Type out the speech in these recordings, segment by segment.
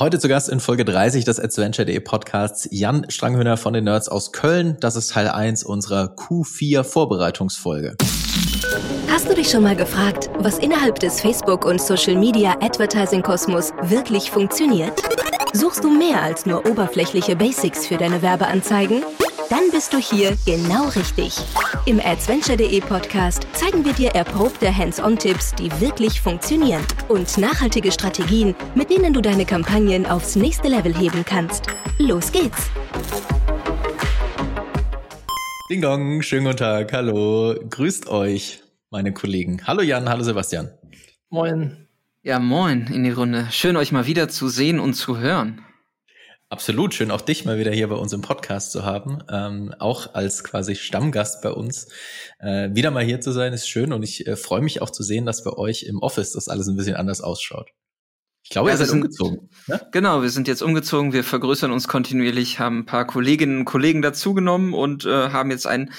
Heute zu Gast in Folge 30 des Adventure.de Podcasts Jan Stranghöhner von den Nerds aus Köln. Das ist Teil 1 unserer Q4 Vorbereitungsfolge. Hast du dich schon mal gefragt, was innerhalb des Facebook- und Social-Media Advertising-Kosmos wirklich funktioniert? Suchst du mehr als nur oberflächliche Basics für deine Werbeanzeigen? Dann bist du hier genau richtig. Im Adventure.de Podcast zeigen wir dir erprobte Hands-on-Tipps, die wirklich funktionieren und nachhaltige Strategien, mit denen du deine Kampagnen aufs nächste Level heben kannst. Los geht's! Ding Dong, schönen guten Tag, hallo, grüßt euch, meine Kollegen. Hallo Jan, hallo Sebastian. Moin. Ja, moin in die Runde. Schön euch mal wieder zu sehen und zu hören. Absolut, schön auch dich mal wieder hier bei uns im Podcast zu haben. Ähm, auch als quasi Stammgast bei uns. Äh, wieder mal hier zu sein, ist schön und ich äh, freue mich auch zu sehen, dass bei euch im Office das alles ein bisschen anders ausschaut. Ich glaube, ja, ihr seid sind, umgezogen. Ne? Genau, wir sind jetzt umgezogen, wir vergrößern uns kontinuierlich, haben ein paar Kolleginnen und Kollegen dazugenommen und äh, haben jetzt ein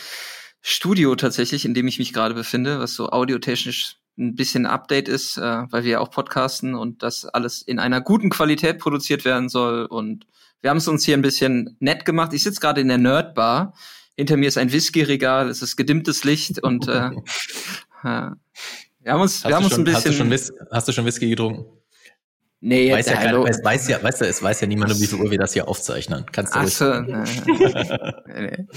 Studio tatsächlich, in dem ich mich gerade befinde, was so audiotechnisch ein bisschen Update ist, äh, weil wir ja auch podcasten und das alles in einer guten Qualität produziert werden soll. Und wir haben es uns hier ein bisschen nett gemacht. Ich sitze gerade in der Nerdbar. Hinter mir ist ein Whisky-Regal, es ist gedimmtes Licht und äh, äh, wir haben uns, wir haben uns schon, ein bisschen. Hast du, schon, hast du schon Whisky getrunken? Nee, weiß ja, keiner, weiß, weiß ja, weißt du, es weiß ja niemand, um wie viel Uhr wir das hier aufzeichnen. Kannst du Ach so, nee, nee.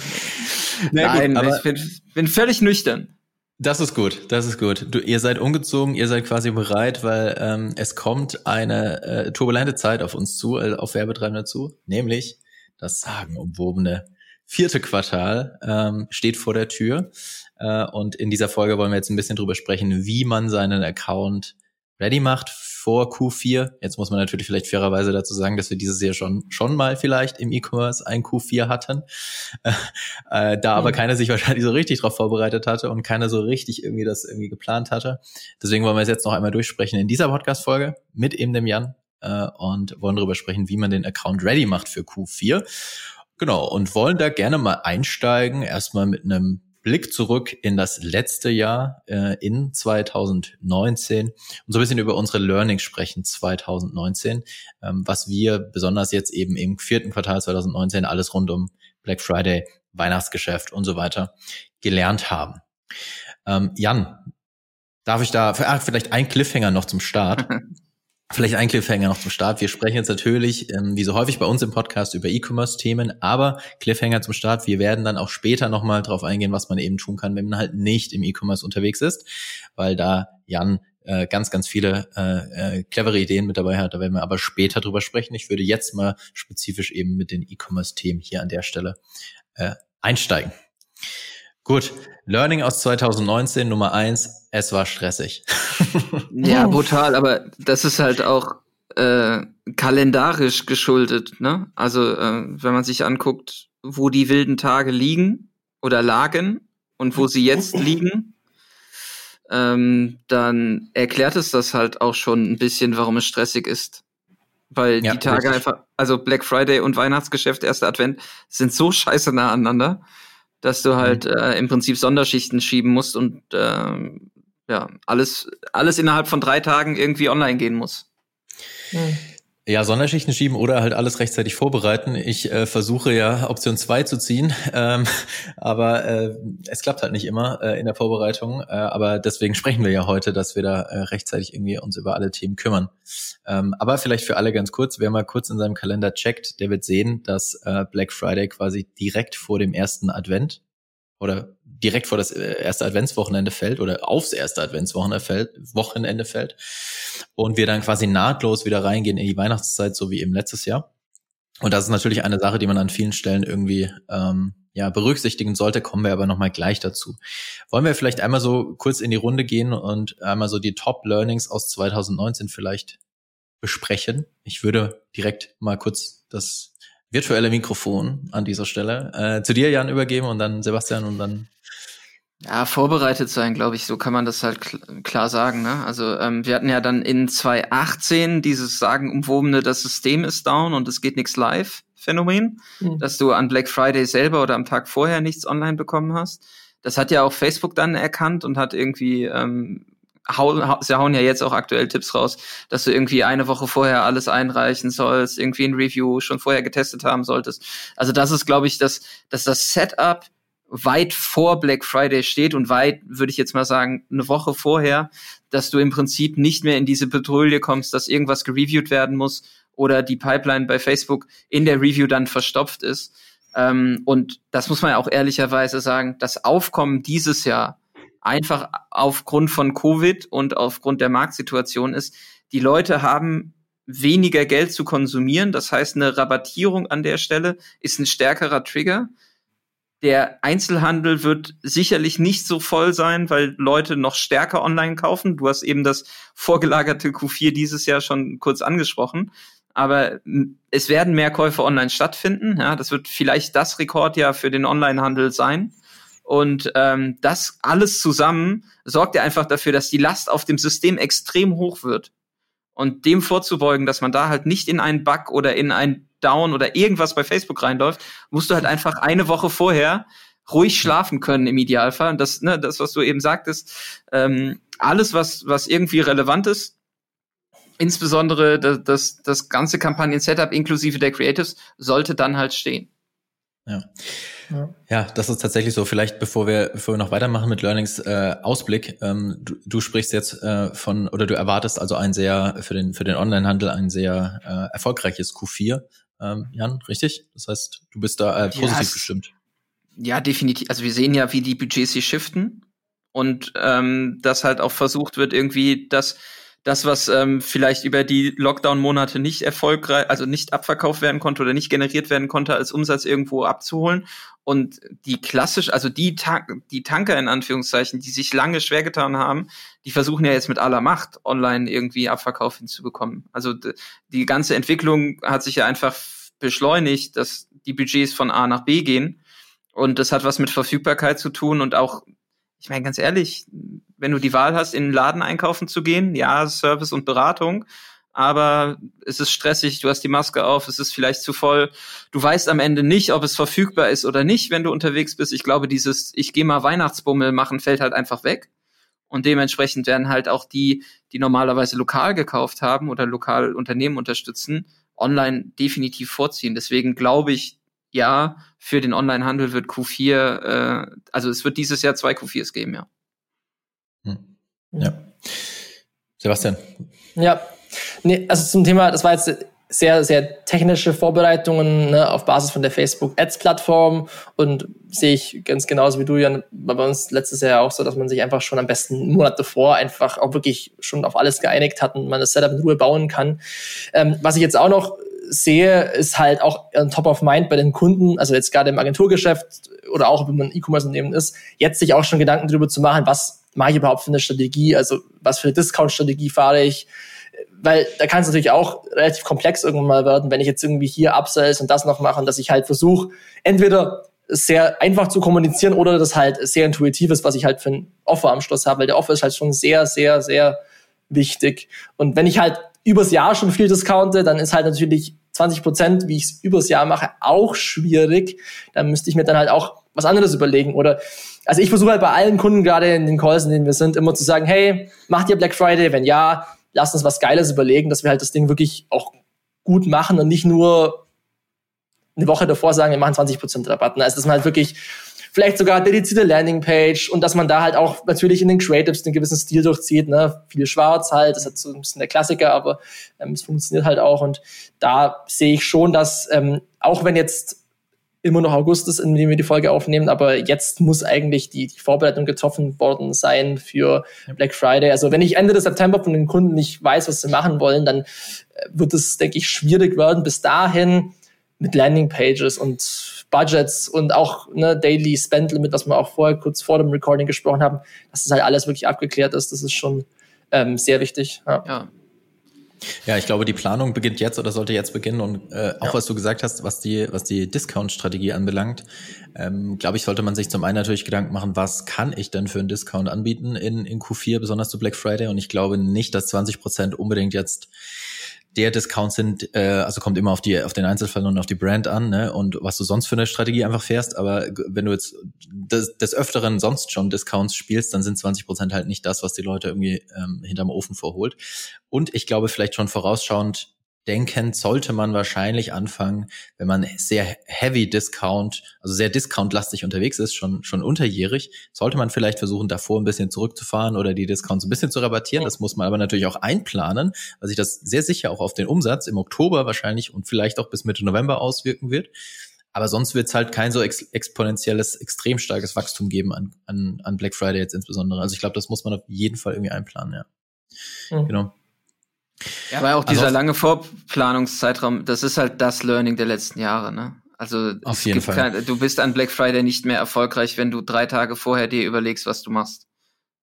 Nein, gut, ich bin, bin völlig nüchtern. Das ist gut, das ist gut. Du, ihr seid umgezogen, ihr seid quasi bereit, weil ähm, es kommt eine äh, turbulente Zeit auf uns zu, äh, auf Werbetreibende zu, nämlich das sagenumwobene vierte Quartal ähm, steht vor der Tür. Äh, und in dieser Folge wollen wir jetzt ein bisschen drüber sprechen, wie man seinen Account ready macht vor Q4. Jetzt muss man natürlich vielleicht fairerweise dazu sagen, dass wir dieses Jahr schon, schon mal vielleicht im E-Commerce ein Q4 hatten. Äh, da aber mhm. keiner sich wahrscheinlich so richtig darauf vorbereitet hatte und keiner so richtig irgendwie das irgendwie geplant hatte. Deswegen wollen wir es jetzt noch einmal durchsprechen in dieser Podcast-Folge mit eben dem Jan äh, und wollen darüber sprechen, wie man den Account ready macht für Q4. Genau, und wollen da gerne mal einsteigen, erstmal mit einem Blick zurück in das letzte Jahr, äh, in 2019 und so ein bisschen über unsere Learnings sprechen 2019, ähm, was wir besonders jetzt eben im vierten Quartal 2019 alles rund um Black Friday, Weihnachtsgeschäft und so weiter gelernt haben. Ähm, Jan, darf ich da, ach, vielleicht ein Cliffhanger noch zum Start. Vielleicht ein Cliffhanger noch zum Start. Wir sprechen jetzt natürlich, ähm, wie so häufig bei uns im Podcast, über E-Commerce-Themen, aber Cliffhanger zum Start. Wir werden dann auch später nochmal drauf eingehen, was man eben tun kann, wenn man halt nicht im E-Commerce unterwegs ist, weil da Jan äh, ganz, ganz viele äh, äh, clevere Ideen mit dabei hat. Da werden wir aber später drüber sprechen. Ich würde jetzt mal spezifisch eben mit den E-Commerce-Themen hier an der Stelle äh, einsteigen. Gut, Learning aus 2019 Nummer eins, es war stressig. ja, brutal, aber das ist halt auch äh, kalendarisch geschuldet, ne? Also, äh, wenn man sich anguckt, wo die wilden Tage liegen oder lagen und wo sie jetzt liegen, ähm, dann erklärt es das halt auch schon ein bisschen, warum es stressig ist. Weil ja, die Tage richtig. einfach, also Black Friday und Weihnachtsgeschäft, erster Advent, sind so scheiße nah aneinander dass du halt mhm. äh, im Prinzip Sonderschichten schieben musst und äh, ja, alles, alles innerhalb von drei Tagen irgendwie online gehen muss. Mhm. Ja, Sonderschichten schieben oder halt alles rechtzeitig vorbereiten. Ich äh, versuche ja Option 2 zu ziehen, ähm, aber äh, es klappt halt nicht immer äh, in der Vorbereitung. Äh, aber deswegen sprechen wir ja heute, dass wir da äh, rechtzeitig irgendwie uns über alle Themen kümmern. Ähm, aber vielleicht für alle ganz kurz, wer mal kurz in seinem Kalender checkt, der wird sehen, dass äh, Black Friday quasi direkt vor dem ersten Advent oder direkt vor das äh, erste Adventswochenende fällt oder aufs erste Adventswochenende fällt, Wochenende fällt und wir dann quasi nahtlos wieder reingehen in die Weihnachtszeit, so wie im letztes Jahr. Und das ist natürlich eine Sache, die man an vielen Stellen irgendwie ähm, ja, berücksichtigen sollte, kommen wir aber nochmal gleich dazu. Wollen wir vielleicht einmal so kurz in die Runde gehen und einmal so die Top-Learnings aus 2019 vielleicht besprechen? Ich würde direkt mal kurz das virtuelle Mikrofon an dieser Stelle äh, zu dir, Jan, übergeben und dann Sebastian und dann. Ja, vorbereitet sein, glaube ich, so kann man das halt kl klar sagen. Ne? Also ähm, wir hatten ja dann in 2018 dieses sagenumwobene, das System ist down und es geht nichts live Phänomen, mhm. dass du an Black Friday selber oder am Tag vorher nichts online bekommen hast. Das hat ja auch Facebook dann erkannt und hat irgendwie ähm, hauen, sie hauen ja jetzt auch aktuell Tipps raus, dass du irgendwie eine Woche vorher alles einreichen sollst, irgendwie ein Review schon vorher getestet haben solltest. Also das ist, glaube ich, dass, dass das Setup weit vor Black Friday steht und weit, würde ich jetzt mal sagen, eine Woche vorher, dass du im Prinzip nicht mehr in diese Petrouille kommst, dass irgendwas gereviewt werden muss oder die Pipeline bei Facebook in der Review dann verstopft ist. Ähm, und das muss man ja auch ehrlicherweise sagen, das Aufkommen dieses Jahr einfach aufgrund von Covid und aufgrund der Marktsituation ist, die Leute haben weniger Geld zu konsumieren. Das heißt, eine Rabattierung an der Stelle ist ein stärkerer Trigger. Der Einzelhandel wird sicherlich nicht so voll sein, weil Leute noch stärker online kaufen. Du hast eben das vorgelagerte Q4 dieses Jahr schon kurz angesprochen aber es werden mehr Käufe online stattfinden. Ja, das wird vielleicht das Rekordjahr für den Onlinehandel sein. Und ähm, das alles zusammen sorgt ja einfach dafür, dass die Last auf dem System extrem hoch wird. Und dem vorzubeugen, dass man da halt nicht in einen Bug oder in ein Down oder irgendwas bei Facebook reinläuft, musst du halt einfach eine Woche vorher ruhig schlafen können im Idealfall. Und das, ne, das, was du eben sagtest, ähm, alles, was, was irgendwie relevant ist, insbesondere das, das, das ganze Kampagnen-Setup inklusive der Creatives sollte dann halt stehen. Ja. ja. Ja, das ist tatsächlich so. Vielleicht bevor wir, bevor wir noch weitermachen mit Learnings, äh, Ausblick. Ähm, du, du sprichst jetzt äh, von oder du erwartest also ein sehr für den für den Onlinehandel ein sehr äh, erfolgreiches Q4. Ähm, Jan, richtig? Das heißt, du bist da äh, positiv ja, bestimmt. Ja, definitiv. Also wir sehen ja, wie die Budgets sich shiften und ähm, dass halt auch versucht wird, irgendwie das das, was ähm, vielleicht über die Lockdown-Monate nicht erfolgreich, also nicht abverkauft werden konnte oder nicht generiert werden konnte, als Umsatz irgendwo abzuholen. Und die klassisch, also die, Ta die Tanker in Anführungszeichen, die sich lange schwer getan haben, die versuchen ja jetzt mit aller Macht online irgendwie Abverkauf hinzubekommen. Also die ganze Entwicklung hat sich ja einfach beschleunigt, dass die Budgets von A nach B gehen. Und das hat was mit Verfügbarkeit zu tun und auch ich meine, ganz ehrlich, wenn du die Wahl hast, in den Laden einkaufen zu gehen, ja, Service und Beratung, aber es ist stressig, du hast die Maske auf, es ist vielleicht zu voll. Du weißt am Ende nicht, ob es verfügbar ist oder nicht, wenn du unterwegs bist. Ich glaube, dieses Ich gehe mal Weihnachtsbummel machen fällt halt einfach weg. Und dementsprechend werden halt auch die, die normalerweise lokal gekauft haben oder lokal Unternehmen unterstützen, online definitiv vorziehen. Deswegen glaube ich, ja, für den Onlinehandel wird Q4, äh, also es wird dieses Jahr zwei Q4s geben, ja. Hm. Ja. Sebastian. Ja, nee, also zum Thema, das war jetzt sehr, sehr technische Vorbereitungen ne, auf Basis von der Facebook Ads Plattform und sehe ich ganz genauso wie du, Jan, bei uns letztes Jahr auch so, dass man sich einfach schon am besten Monate davor einfach auch wirklich schon auf alles geeinigt hat und man das Setup in Ruhe bauen kann. Ähm, was ich jetzt auch noch sehe, ist halt auch top of mind bei den Kunden, also jetzt gerade im Agenturgeschäft oder auch wenn man E-Commerce-Unternehmen ist, jetzt sich auch schon Gedanken darüber zu machen, was mache ich überhaupt für eine Strategie, also was für eine Discount-Strategie fahre ich, weil da kann es natürlich auch relativ komplex irgendwann mal werden, wenn ich jetzt irgendwie hier Upsells und das noch mache und dass ich halt versuche, entweder sehr einfach zu kommunizieren oder das halt sehr intuitiv ist, was ich halt für ein Offer am Schluss habe, weil der Offer ist halt schon sehr, sehr, sehr wichtig. Und wenn ich halt übers Jahr schon viel discounte, dann ist halt natürlich 20 Prozent, wie ich es übers Jahr mache, auch schwierig. Dann müsste ich mir dann halt auch was anderes überlegen. Oder also ich versuche halt bei allen Kunden, gerade in den Calls, in denen wir sind, immer zu sagen, hey, macht ihr Black Friday? Wenn ja, lasst uns was Geiles überlegen, dass wir halt das Ding wirklich auch gut machen und nicht nur eine Woche davor sagen, wir machen 20% Rabatt. Also dass man halt wirklich vielleicht sogar dedizierte Landingpage und dass man da halt auch natürlich in den Creatives einen gewissen Stil durchzieht, ne? Viel schwarz halt, das ist so ein bisschen der Klassiker, aber ähm, es funktioniert halt auch und da sehe ich schon, dass ähm, auch wenn jetzt immer noch August ist, in dem wir die Folge aufnehmen, aber jetzt muss eigentlich die, die Vorbereitung getroffen worden sein für Black Friday. Also wenn ich Ende des September von den Kunden nicht weiß, was sie machen wollen, dann äh, wird es, denke ich, schwierig werden. Bis dahin mit Landingpages und Budgets und auch ne, Daily Spend Limit, was wir auch vorher kurz vor dem Recording gesprochen haben, dass das halt alles wirklich abgeklärt ist. Das ist schon ähm, sehr wichtig. Ja. ja. Ja, ich glaube, die Planung beginnt jetzt oder sollte jetzt beginnen und äh, auch ja. was du gesagt hast, was die was die Discount-Strategie anbelangt, ähm, glaube ich, sollte man sich zum einen natürlich Gedanken machen, was kann ich denn für einen Discount anbieten in in Q4, besonders zu Black Friday und ich glaube nicht, dass 20 Prozent unbedingt jetzt der Discount sind, äh, also kommt immer auf die auf den Einzelfall und auf die Brand an, ne? Und was du sonst für eine Strategie einfach fährst. Aber wenn du jetzt des, des Öfteren sonst schon Discounts spielst, dann sind 20 Prozent halt nicht das, was die Leute irgendwie ähm, hinterm Ofen vorholt. Und ich glaube, vielleicht schon vorausschauend denkend sollte man wahrscheinlich anfangen, wenn man sehr heavy Discount, also sehr discountlastig unterwegs ist, schon, schon unterjährig, sollte man vielleicht versuchen, davor ein bisschen zurückzufahren oder die Discounts ein bisschen zu rabattieren. Das muss man aber natürlich auch einplanen, weil sich das sehr sicher auch auf den Umsatz im Oktober wahrscheinlich und vielleicht auch bis Mitte November auswirken wird. Aber sonst wird es halt kein so ex exponentielles, extrem starkes Wachstum geben an, an, an Black Friday jetzt insbesondere. Also ich glaube, das muss man auf jeden Fall irgendwie einplanen, ja. Mhm. Genau. Ja, weil auch dieser also, lange Vorplanungszeitraum, das ist halt das Learning der letzten Jahre, ne? Also auf jeden Fall. Kein, du bist an Black Friday nicht mehr erfolgreich, wenn du drei Tage vorher dir überlegst, was du machst.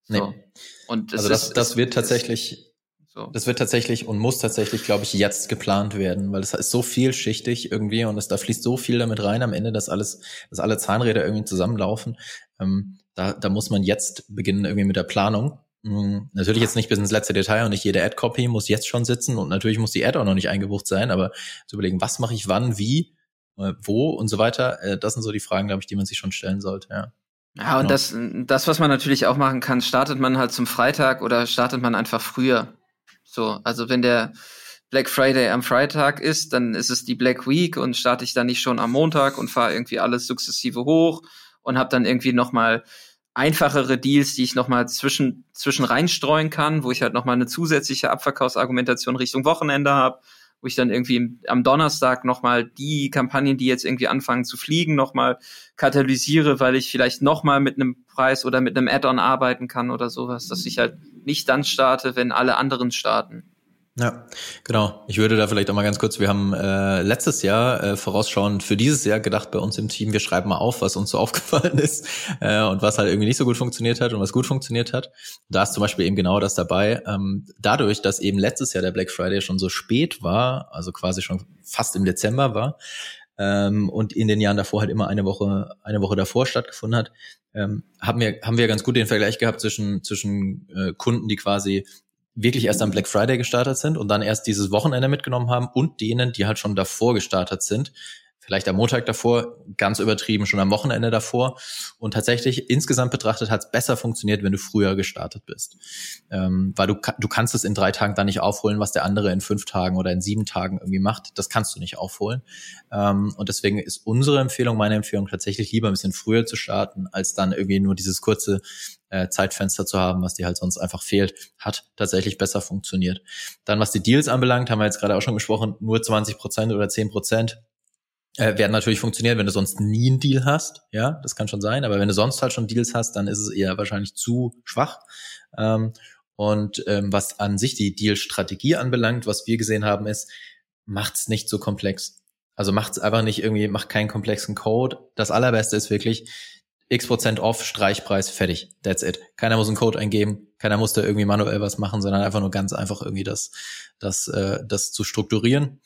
So. Nee. Und also das, ist, das wird tatsächlich, so. das wird tatsächlich und muss tatsächlich, glaube ich, jetzt geplant werden, weil es ist so vielschichtig irgendwie und es da fließt so viel damit rein am Ende, dass alles, dass alle Zahnräder irgendwie zusammenlaufen. Ähm, da, da muss man jetzt beginnen irgendwie mit der Planung natürlich jetzt nicht bis ins letzte Detail und nicht jede Ad-Copy muss jetzt schon sitzen und natürlich muss die Ad auch noch nicht eingebucht sein, aber zu überlegen, was mache ich wann, wie, äh, wo und so weiter, äh, das sind so die Fragen, glaube ich, die man sich schon stellen sollte, ja. Ja, und genau. das, das, was man natürlich auch machen kann, startet man halt zum Freitag oder startet man einfach früher. So, also wenn der Black Friday am Freitag ist, dann ist es die Black Week und starte ich dann nicht schon am Montag und fahre irgendwie alles sukzessive hoch und habe dann irgendwie noch mal einfachere Deals, die ich nochmal zwischen, zwischen reinstreuen kann, wo ich halt nochmal eine zusätzliche Abverkaufsargumentation Richtung Wochenende habe, wo ich dann irgendwie am Donnerstag nochmal die Kampagnen, die jetzt irgendwie anfangen zu fliegen, nochmal katalysiere, weil ich vielleicht nochmal mit einem Preis oder mit einem Add-on arbeiten kann oder sowas, dass ich halt nicht dann starte, wenn alle anderen starten. Ja, genau. Ich würde da vielleicht auch mal ganz kurz, wir haben äh, letztes Jahr äh, vorausschauend für dieses Jahr gedacht bei uns im Team, wir schreiben mal auf, was uns so aufgefallen ist äh, und was halt irgendwie nicht so gut funktioniert hat und was gut funktioniert hat. Da ist zum Beispiel eben genau das dabei. Ähm, dadurch, dass eben letztes Jahr der Black Friday schon so spät war, also quasi schon fast im Dezember war, ähm, und in den Jahren davor halt immer eine Woche, eine Woche davor stattgefunden hat, ähm, haben wir, haben wir ganz gut den Vergleich gehabt zwischen, zwischen äh, Kunden, die quasi wirklich erst am Black Friday gestartet sind und dann erst dieses Wochenende mitgenommen haben und denen, die halt schon davor gestartet sind, vielleicht am Montag davor, ganz übertrieben schon am Wochenende davor. Und tatsächlich insgesamt betrachtet hat es besser funktioniert, wenn du früher gestartet bist. Ähm, weil du, du kannst es in drei Tagen dann nicht aufholen, was der andere in fünf Tagen oder in sieben Tagen irgendwie macht. Das kannst du nicht aufholen. Ähm, und deswegen ist unsere Empfehlung, meine Empfehlung tatsächlich lieber ein bisschen früher zu starten, als dann irgendwie nur dieses kurze äh, Zeitfenster zu haben, was dir halt sonst einfach fehlt, hat tatsächlich besser funktioniert. Dann, was die Deals anbelangt, haben wir jetzt gerade auch schon gesprochen, nur 20 Prozent oder 10 Prozent äh, werden natürlich funktionieren, wenn du sonst nie einen Deal hast. Ja, das kann schon sein. Aber wenn du sonst halt schon Deals hast, dann ist es eher wahrscheinlich zu schwach. Ähm, und ähm, was an sich die Deal-Strategie anbelangt, was wir gesehen haben, ist, macht's nicht so komplex. Also macht's einfach nicht irgendwie, macht keinen komplexen Code. Das allerbeste ist wirklich, x Prozent off, Streichpreis, fertig. That's it. Keiner muss einen Code eingeben, keiner muss da irgendwie manuell was machen, sondern einfach nur ganz einfach irgendwie das, das, äh, das zu strukturieren.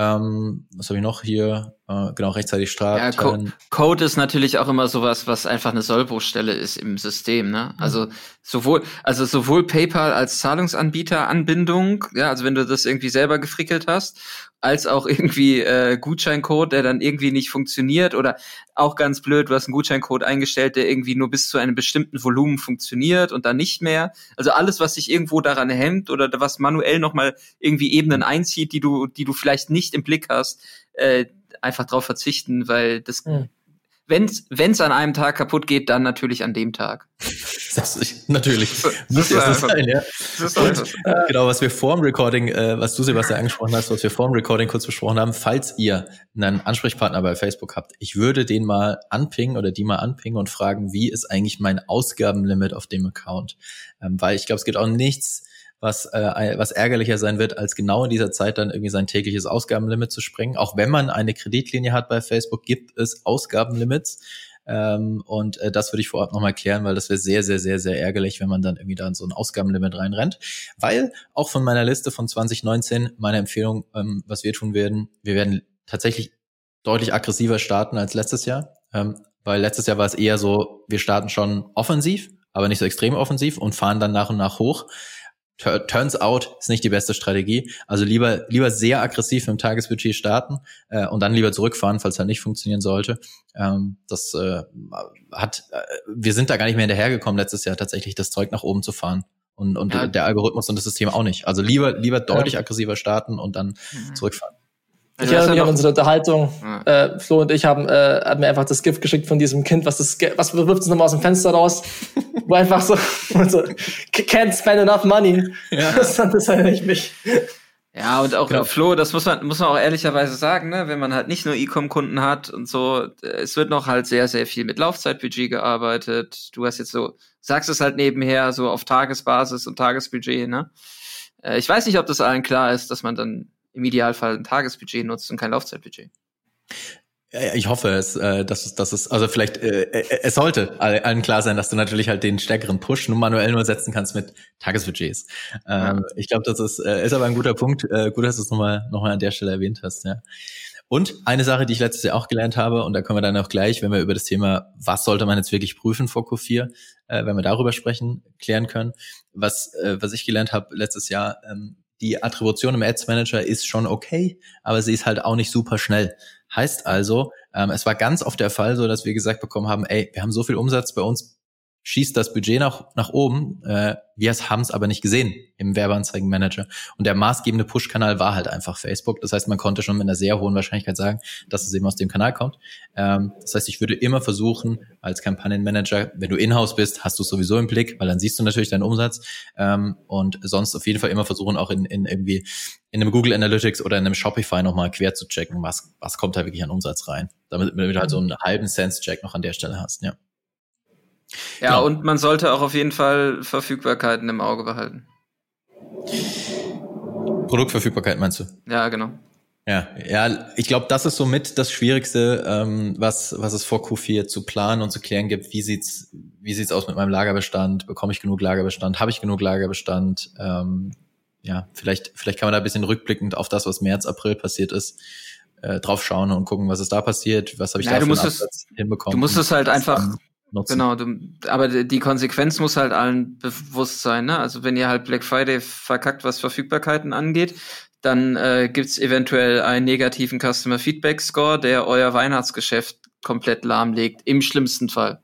Ähm, was habe ich noch hier? Äh, genau, rechtzeitig starten. Ja, Co Code ist natürlich auch immer sowas, was einfach eine Sollbruchstelle ist im System. Ne? Mhm. Also sowohl, also sowohl PayPal als Zahlungsanbieter Anbindung, ja, also wenn du das irgendwie selber gefrickelt hast, als auch irgendwie äh, Gutscheincode, der dann irgendwie nicht funktioniert oder auch ganz blöd, du hast einen Gutscheincode eingestellt, der irgendwie nur bis zu einem bestimmten Volumen funktioniert und dann nicht mehr. Also alles, was sich irgendwo daran hemmt oder was manuell nochmal irgendwie Ebenen einzieht, die du, die du vielleicht nicht im Blick hast, äh, einfach drauf verzichten, weil das, mhm. Wenn's, wenn's an einem Tag kaputt geht, dann natürlich an dem Tag. Das ist, natürlich. Muss ja so sein, ja. Und, äh, genau, was wir vor dem Recording, äh, was du Sebastian angesprochen hast, was wir vor dem Recording kurz besprochen haben, falls ihr einen Ansprechpartner bei Facebook habt, ich würde den mal anpingen oder die mal anpingen und fragen, wie ist eigentlich mein Ausgabenlimit auf dem Account? Ähm, weil ich glaube, es gibt auch nichts, was, äh, was ärgerlicher sein wird, als genau in dieser Zeit dann irgendwie sein tägliches Ausgabenlimit zu sprengen. Auch wenn man eine Kreditlinie hat bei Facebook, gibt es Ausgabenlimits. Ähm, und äh, das würde ich vorab nochmal klären, weil das wäre sehr, sehr, sehr, sehr ärgerlich, wenn man dann irgendwie da in so ein Ausgabenlimit reinrennt. Weil auch von meiner Liste von 2019 meine Empfehlung, ähm, was wir tun werden, wir werden tatsächlich deutlich aggressiver starten als letztes Jahr. Ähm, weil letztes Jahr war es eher so, wir starten schon offensiv, aber nicht so extrem offensiv und fahren dann nach und nach hoch turns out ist nicht die beste Strategie. Also lieber lieber sehr aggressiv im Tagesbudget starten äh, und dann lieber zurückfahren, falls er nicht funktionieren sollte. Ähm, das äh, hat äh, wir sind da gar nicht mehr hinterhergekommen letztes Jahr tatsächlich das Zeug nach oben zu fahren und und ja. der Algorithmus und das System auch nicht. Also lieber lieber deutlich ja. aggressiver starten und dann mhm. zurückfahren. Ich erinnere mich an unsere Unterhaltung. Ja. Äh, Flo und ich haben, äh, haben mir einfach das Gift geschickt von diesem Kind, was das, was wirft es nochmal aus dem Fenster raus, wo einfach so, so can't spend enough money. Ja. Das, das erinnere ich mich. Ja, und auch genau. Flo, das muss man, muss man auch ehrlicherweise sagen, ne, wenn man halt nicht nur E-Com-Kunden hat und so, es wird noch halt sehr, sehr viel mit Laufzeitbudget gearbeitet. Du hast jetzt so, sagst es halt nebenher, so auf Tagesbasis und Tagesbudget, ne? Äh, ich weiß nicht, ob das allen klar ist, dass man dann im Idealfall ein Tagesbudget nutzt und kein Laufzeitbudget. Ich hoffe es, äh, dass es, dass es, also vielleicht, äh, äh, es sollte allen klar sein, dass du natürlich halt den stärkeren Push nur manuell nur setzen kannst mit Tagesbudgets. Ähm, ja. Ich glaube, das ist, ist aber ein guter Punkt. Gut, dass du es nochmal noch mal an der Stelle erwähnt hast. Ja. Und eine Sache, die ich letztes Jahr auch gelernt habe, und da können wir dann auch gleich, wenn wir über das Thema, was sollte man jetzt wirklich prüfen vor Q4, äh, wenn wir darüber sprechen, klären können. Was, äh, was ich gelernt habe letztes Jahr, ähm, die Attribution im Ads Manager ist schon okay, aber sie ist halt auch nicht super schnell. Heißt also, ähm, es war ganz oft der Fall so, dass wir gesagt bekommen haben, ey, wir haben so viel Umsatz bei uns schießt das Budget nach, nach oben. Äh, wir haben es aber nicht gesehen im Werbeanzeigenmanager. Und der maßgebende Push-Kanal war halt einfach Facebook. Das heißt, man konnte schon mit einer sehr hohen Wahrscheinlichkeit sagen, dass es eben aus dem Kanal kommt. Ähm, das heißt, ich würde immer versuchen, als Kampagnenmanager, wenn du in-house bist, hast du es sowieso im Blick, weil dann siehst du natürlich deinen Umsatz. Ähm, und sonst auf jeden Fall immer versuchen, auch in, in irgendwie in einem Google Analytics oder in einem Shopify nochmal quer zu checken, was, was kommt da wirklich an Umsatz rein. Damit, du halt so einen halben Sense-Check noch an der Stelle hast, ja. Ja, genau. und man sollte auch auf jeden Fall Verfügbarkeiten im Auge behalten. Produktverfügbarkeit meinst du? Ja, genau. Ja, ja, ich glaube, das ist somit das Schwierigste, ähm, was, was es vor Q4 zu planen und zu klären gibt. Wie sieht's, wie sieht's aus mit meinem Lagerbestand? Bekomme ich genug Lagerbestand? Habe ich genug Lagerbestand? Ähm, ja, vielleicht, vielleicht kann man da ein bisschen rückblickend auf das, was März, April passiert ist, äh, drauf schauen und gucken, was ist da passiert, was habe ich ja, da für es, hinbekommen. Du musst es halt einfach nutzen. Genau, aber die Konsequenz muss halt allen bewusst sein. Ne? Also wenn ihr halt Black Friday verkackt, was Verfügbarkeiten angeht, dann äh, gibt eventuell einen negativen Customer Feedback Score, der euer Weihnachtsgeschäft komplett lahmlegt, im schlimmsten Fall.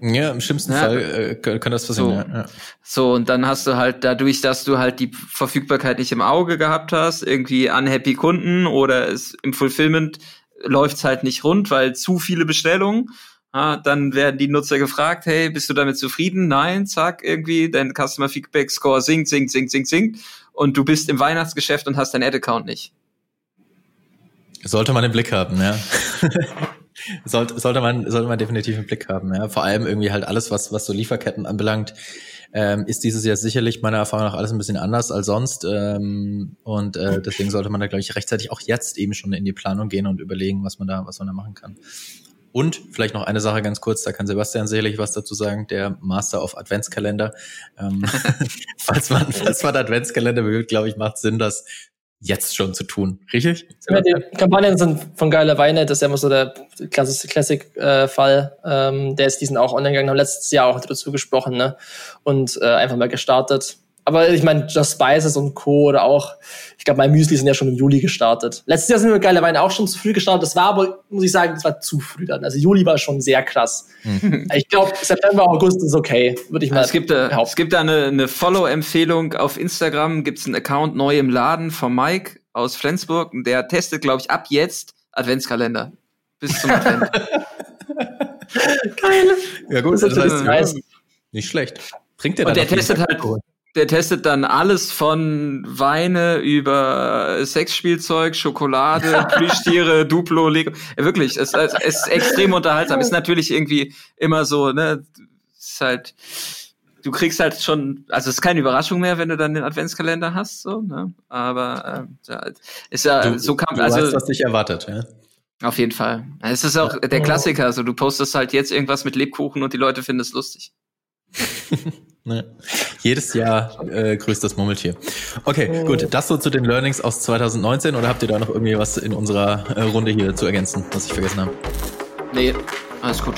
Ja, im schlimmsten ja, Fall äh, kann das passieren. So, ja, ja. so, und dann hast du halt dadurch, dass du halt die Verfügbarkeit nicht im Auge gehabt hast, irgendwie unhappy Kunden oder es im Fulfillment läuft's halt nicht rund, weil zu viele Bestellungen Ah, dann werden die Nutzer gefragt, hey, bist du damit zufrieden? Nein, zack, irgendwie, dein Customer Feedback Score sinkt, sinkt, sinkt, sinkt, sinkt und du bist im Weihnachtsgeschäft und hast deinen Ad-Account nicht. Sollte man im Blick haben, ja. sollte, sollte man, sollte man definitiv im Blick haben, ja. Vor allem irgendwie halt alles, was, was so Lieferketten anbelangt, ähm, ist dieses Jahr sicherlich meiner Erfahrung nach alles ein bisschen anders als sonst. Ähm, und äh, deswegen sollte man da, glaube ich, rechtzeitig auch jetzt eben schon in die Planung gehen und überlegen, was man da, was man da machen kann. Und vielleicht noch eine Sache ganz kurz, da kann Sebastian sicherlich was dazu sagen, der Master of Adventskalender. Ähm, falls man, falls man Adventskalender bewegt, glaube ich, macht Sinn, das jetzt schon zu tun. Richtig? Ja, die Kampagnen sind von Geiler Weine, das ist ja immer so der klassische Classic-Fall. Äh, ähm, der ist diesen auch online gegangen, haben letztes Jahr auch dazu gesprochen, ne? Und äh, einfach mal gestartet. Aber ich meine, Just Spices und Co. oder auch, ich glaube, mein Müsli sind ja schon im Juli gestartet. Letztes Jahr sind wir geile Weine auch schon zu früh gestartet. Das war aber, muss ich sagen, das war zu früh dann. Also Juli war schon sehr krass. Mhm. Ich glaube, September, August ist okay, würde ich mal also es gibt, äh, Es gibt da eine, eine Follow-Empfehlung auf Instagram, gibt es einen Account neu im Laden von Mike aus Flensburg. Und der testet, glaube ich, ab jetzt Adventskalender. Bis zum Advent. Geil. Ja gut, das, das heißt, ja, nicht schlecht. Bringt der Und der testet halt, der testet dann alles von Weine über Sexspielzeug, Schokolade, Plüschtiere, Duplo, Lego. Wirklich, es, es ist extrem unterhaltsam. Ist natürlich irgendwie immer so, ne, ist halt, du kriegst halt schon, also es ist keine Überraschung mehr, wenn du dann den Adventskalender hast, so, ne? Aber äh, ist ja du, so kam, du also weißt, was dich erwartet, ja. Auf jeden Fall. Es ist auch der Klassiker, also du postest halt jetzt irgendwas mit Lebkuchen und die Leute finden es lustig. Ne? Jedes Jahr äh, grüßt das Murmeltier. Okay, oh. gut. Das so zu den Learnings aus 2019 oder habt ihr da noch irgendwie was in unserer äh, Runde hier zu ergänzen, was ich vergessen habe? Nee, alles gut.